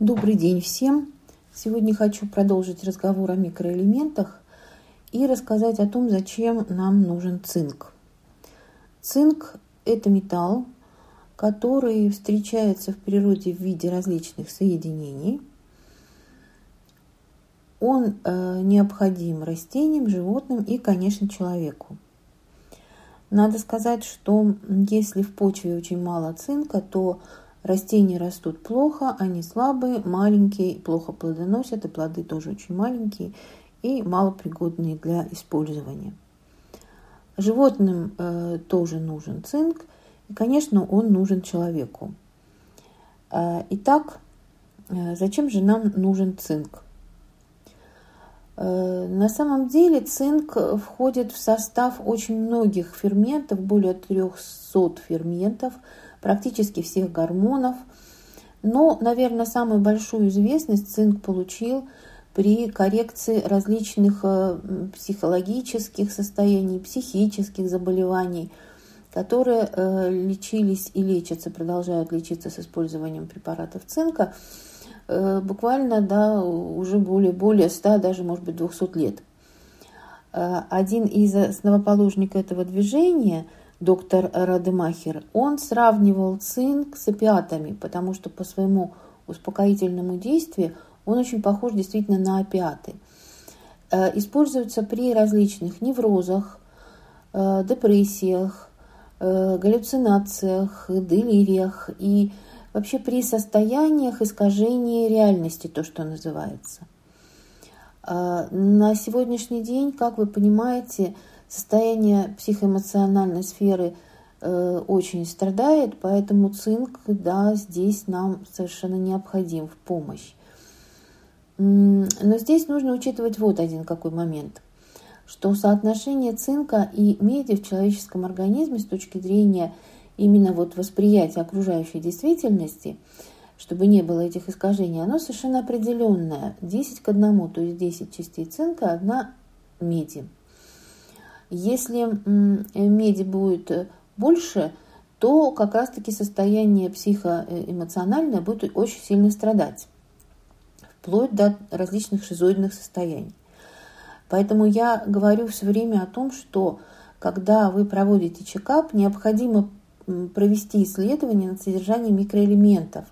Добрый день всем! Сегодня хочу продолжить разговор о микроэлементах и рассказать о том, зачем нам нужен цинк. Цинк – это металл, который встречается в природе в виде различных соединений. Он э, необходим растениям, животным и, конечно, человеку. Надо сказать, что если в почве очень мало цинка, то растения растут плохо, они слабые, маленькие, плохо плодоносят, и плоды тоже очень маленькие и малопригодные для использования. Животным э, тоже нужен цинк, и, конечно, он нужен человеку. Э, итак, э, зачем же нам нужен цинк? Э, на самом деле цинк входит в состав очень многих ферментов, более 300 ферментов, практически всех гормонов. Но, наверное, самую большую известность цинк получил при коррекции различных э, психологических состояний, психических заболеваний, которые э, лечились и лечатся, продолжают лечиться с использованием препаратов цинка – Э, буквально да, уже более, более 100, даже, может быть, 200 лет. Один из основоположников этого движения, доктор Радемахер, он сравнивал цинк с опиатами, потому что по своему успокоительному действию он очень похож действительно на опиаты. Э, используется при различных неврозах, депрессиях, галлюцинациях, делириях и вообще при состояниях искажения реальности, то, что называется. На сегодняшний день, как вы понимаете, состояние психоэмоциональной сферы э, очень страдает, поэтому цинк, да, здесь нам совершенно необходим в помощь. Но здесь нужно учитывать вот один какой момент, что соотношение цинка и меди в человеческом организме с точки зрения именно вот восприятие окружающей действительности, чтобы не было этих искажений, оно совершенно определенное. 10 к 1, то есть 10 частей цинка, одна меди. Если меди будет больше, то как раз-таки состояние психоэмоциональное будет очень сильно страдать, вплоть до различных шизоидных состояний. Поэтому я говорю все время о том, что когда вы проводите чекап, необходимо провести исследование над содержанием микроэлементов.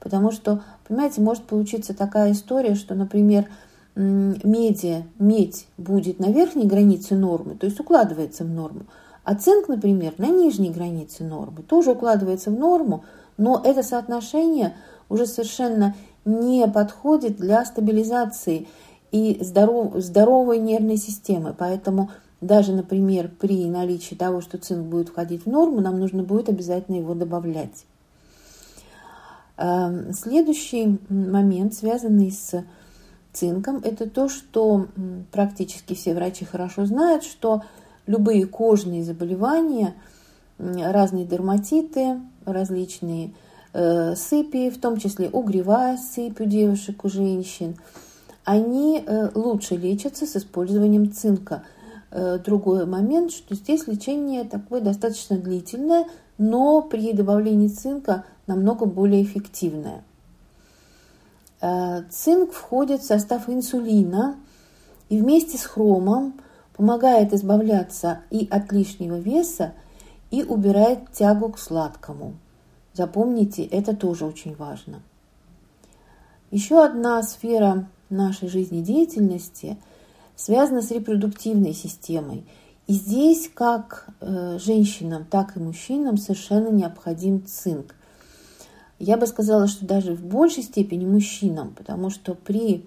Потому что, понимаете, может получиться такая история, что, например, меди, медь будет на верхней границе нормы, то есть укладывается в норму, а цинк, например, на нижней границе нормы, тоже укладывается в норму, но это соотношение уже совершенно не подходит для стабилизации и здоров, здоровой нервной системы. Поэтому даже, например, при наличии того, что цинк будет входить в норму, нам нужно будет обязательно его добавлять. Эм, следующий момент, связанный с цинком, это то, что практически все врачи хорошо знают, что любые кожные заболевания, разные дерматиты, различные э, сыпи, в том числе угревая сыпь у девушек, у женщин, они э, лучше лечатся с использованием цинка – Э, другой момент, что здесь лечение такое достаточно длительное, но при добавлении цинка намного более эффективное. Э, цинк входит в состав инсулина и вместе с хромом помогает избавляться и от лишнего веса, и убирает тягу к сладкому. Запомните, это тоже очень важно. Еще одна сфера нашей жизнедеятельности – связана с репродуктивной системой. И здесь как э, женщинам, так и мужчинам совершенно необходим цинк. Я бы сказала, что даже в большей степени мужчинам, потому что при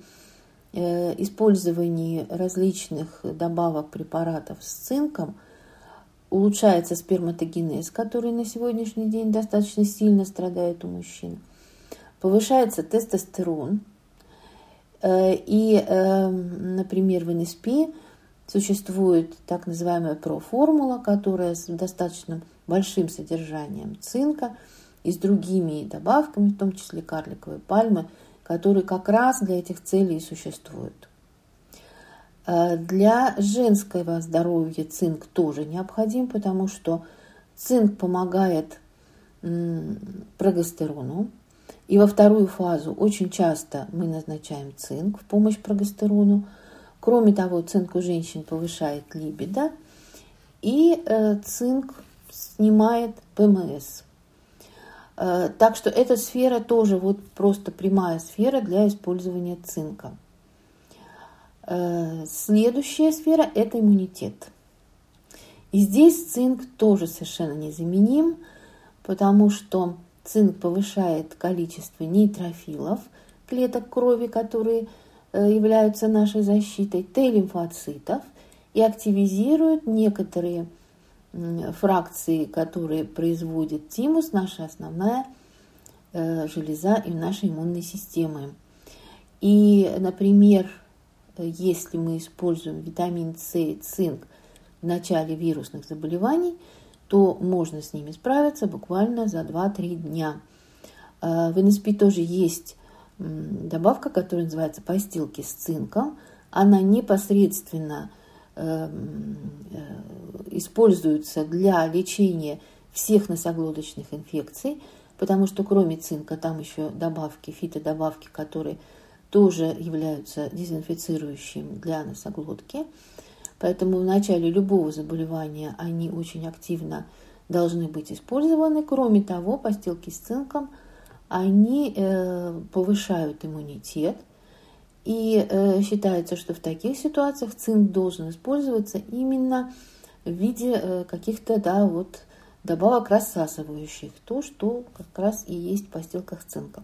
э, использовании различных добавок препаратов с цинком улучшается сперматогенез, который на сегодняшний день достаточно сильно страдает у мужчин. Повышается тестостерон, Э, и, эм, например, в НСП существует так называемая проформула, которая с достаточно большим содержанием цинка и с другими добавками, в том числе карликовой пальмы, которые как раз для этих целей и существуют. Э, для женского здоровья цинк тоже необходим, потому что цинк помогает прогестерону, И во вторую фазу очень часто мы назначаем цинк в помощь прогестерону. Кроме того, цинк у женщин повышает либидо, и э, цинк снимает ПМС. Э, так что эта сфера тоже вот просто прямая сфера для использования цинка. Э, следующая сфера – это иммунитет. И здесь цинк тоже совершенно незаменим, потому что цинк повышает количество нейтрофилов, клеток крови, которые э, являются нашей защитой, Т-лимфоцитов, и активизирует некоторые фракции, которые производит тимус, наша основная э, железа и нашей иммунной системы. И, например, если мы используем витамин С и цинк в начале вирусных заболеваний, то можно с ними справиться буквально за 2-3 дня. Э, в НСП тоже есть добавка, которая называется постилки с цинком. Она непосредственно используются для лечения всех носоглоточных инфекций, потому что кроме цинка там еще добавки, фитодобавки, которые тоже являются дезинфицирующими для носоглотки. Поэтому в начале любого заболевания они очень активно должны быть использованы. Кроме того, постилки с цинком, они э, повышают иммунитет, и э, считается, что в таких ситуациях цинк должен использоваться именно в виде э, каких-то да, вот, добавок рассасывающих, то, что как раз и есть в постилках с цинком.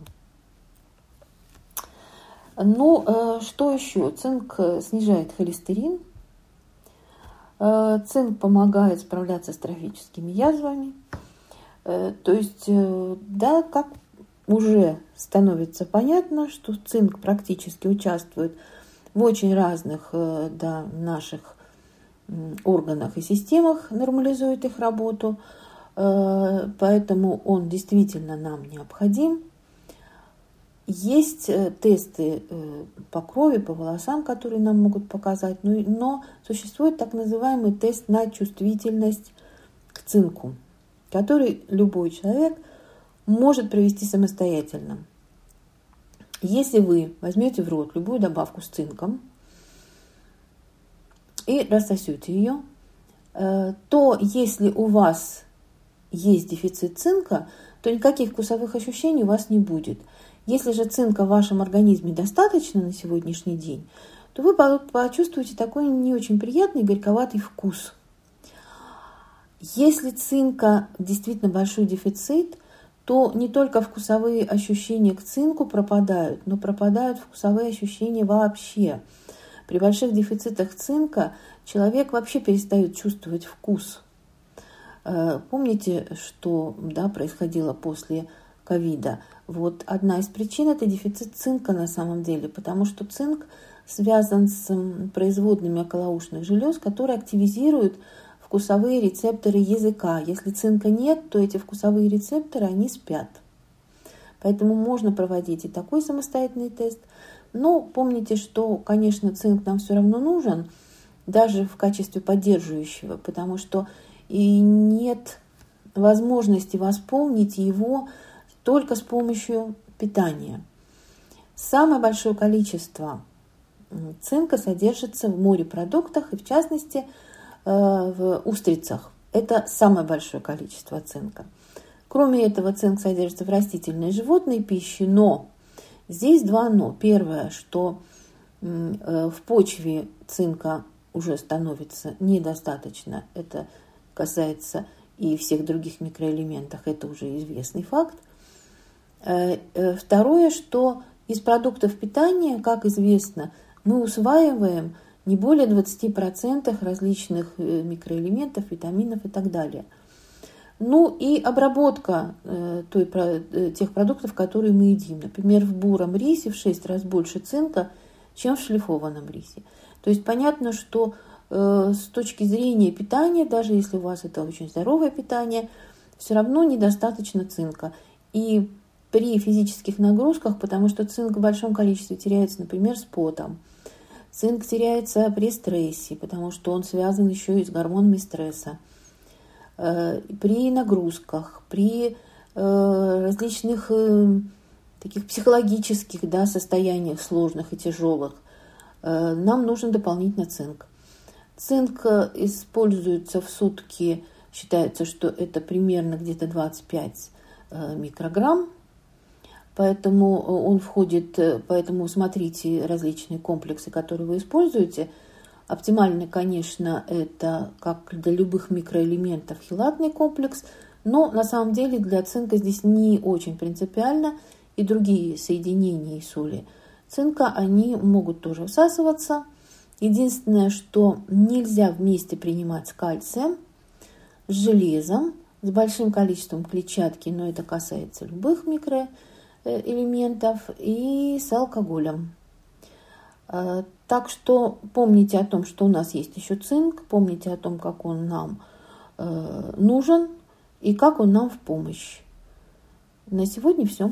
Ну, э, что еще? Цинк э, снижает холестерин. Э, цинк помогает справляться с трофическими язвами. Э, то есть, э, да, как уже становится понятно, что цинк практически участвует в очень разных э, да, наших органах и системах, нормализует их работу, э, поэтому он действительно нам необходим. Есть э, тесты по крови, по волосам, которые нам могут показать, но существует так называемый тест на чувствительность к цинку, который любой человек – может провести самостоятельно. Если вы возьмете в рот любую добавку с цинком и рассосете ее, э, то если у вас есть дефицит цинка, то никаких вкусовых ощущений у вас не будет. Если же цинка в вашем организме достаточно на сегодняшний день, то вы почувствуете такой не очень приятный горьковатый вкус. Если цинка действительно большой дефицит, то не только вкусовые ощущения к цинку пропадают, но пропадают вкусовые ощущения вообще. При больших дефицитах цинка человек вообще перестает чувствовать вкус. Э, помните, что да, происходило после ковида? Вот одна из причин – это дефицит цинка на самом деле, потому что цинк связан с производными околоушных желез, которые активизируют вкусовые рецепторы языка. Если цинка нет, то эти вкусовые рецепторы, они спят. Поэтому можно проводить и такой самостоятельный тест. Но помните, что, конечно, цинк нам все равно нужен, даже в качестве поддерживающего, потому что и нет возможности восполнить его только с помощью питания. Самое большое количество цинка содержится в морепродуктах и в частности в устрицах. Это самое большое количество цинка. Кроме этого, цинк содержится в растительной и животной пище, но здесь два но. Первое, что э, в почве цинка уже становится недостаточно. Это касается и всех других микроэлементов, это уже известный факт. Э, второе, что из продуктов питания, как известно, мы усваиваем не более 20% различных э, микроэлементов, витаминов и так далее. Ну и обработка э, той, э, тех продуктов, которые мы едим. Например, в буром рисе в 6 раз больше цинка, чем в шлифованном рисе. То есть понятно, что с точки зрения питания, даже если у вас это очень здоровое питание, все равно недостаточно цинка. И при физических нагрузках, потому что цинк в большом количестве теряется, например, с потом – Цинк теряется при стрессе, потому что он связан еще и с гормонами стресса. Э, при нагрузках, при э, различных э, таких психологических да, состояниях сложных и тяжелых нам нужен дополнительно цинк. Цинк используется в сутки, считается, что это примерно где-то 25 микрограмм Поэтому э, он входит, э, поэтому смотрите различные комплексы, которые вы используете. Оптимальный, конечно, это как для любых микроэлементов хилатный комплекс, но на самом деле для цинка здесь не очень принципиально и другие соединения соли цинка, они могут тоже всасываться. Единственное, что нельзя вместе принимать с кальцием, с железом, с большим количеством клетчатки, но это касается любых микроэлементов, элементов и с алкоголем. Э, так что помните о том, что у нас есть еще цинк, помните о том, как он нам э, нужен и как он нам в помощь. На сегодня все.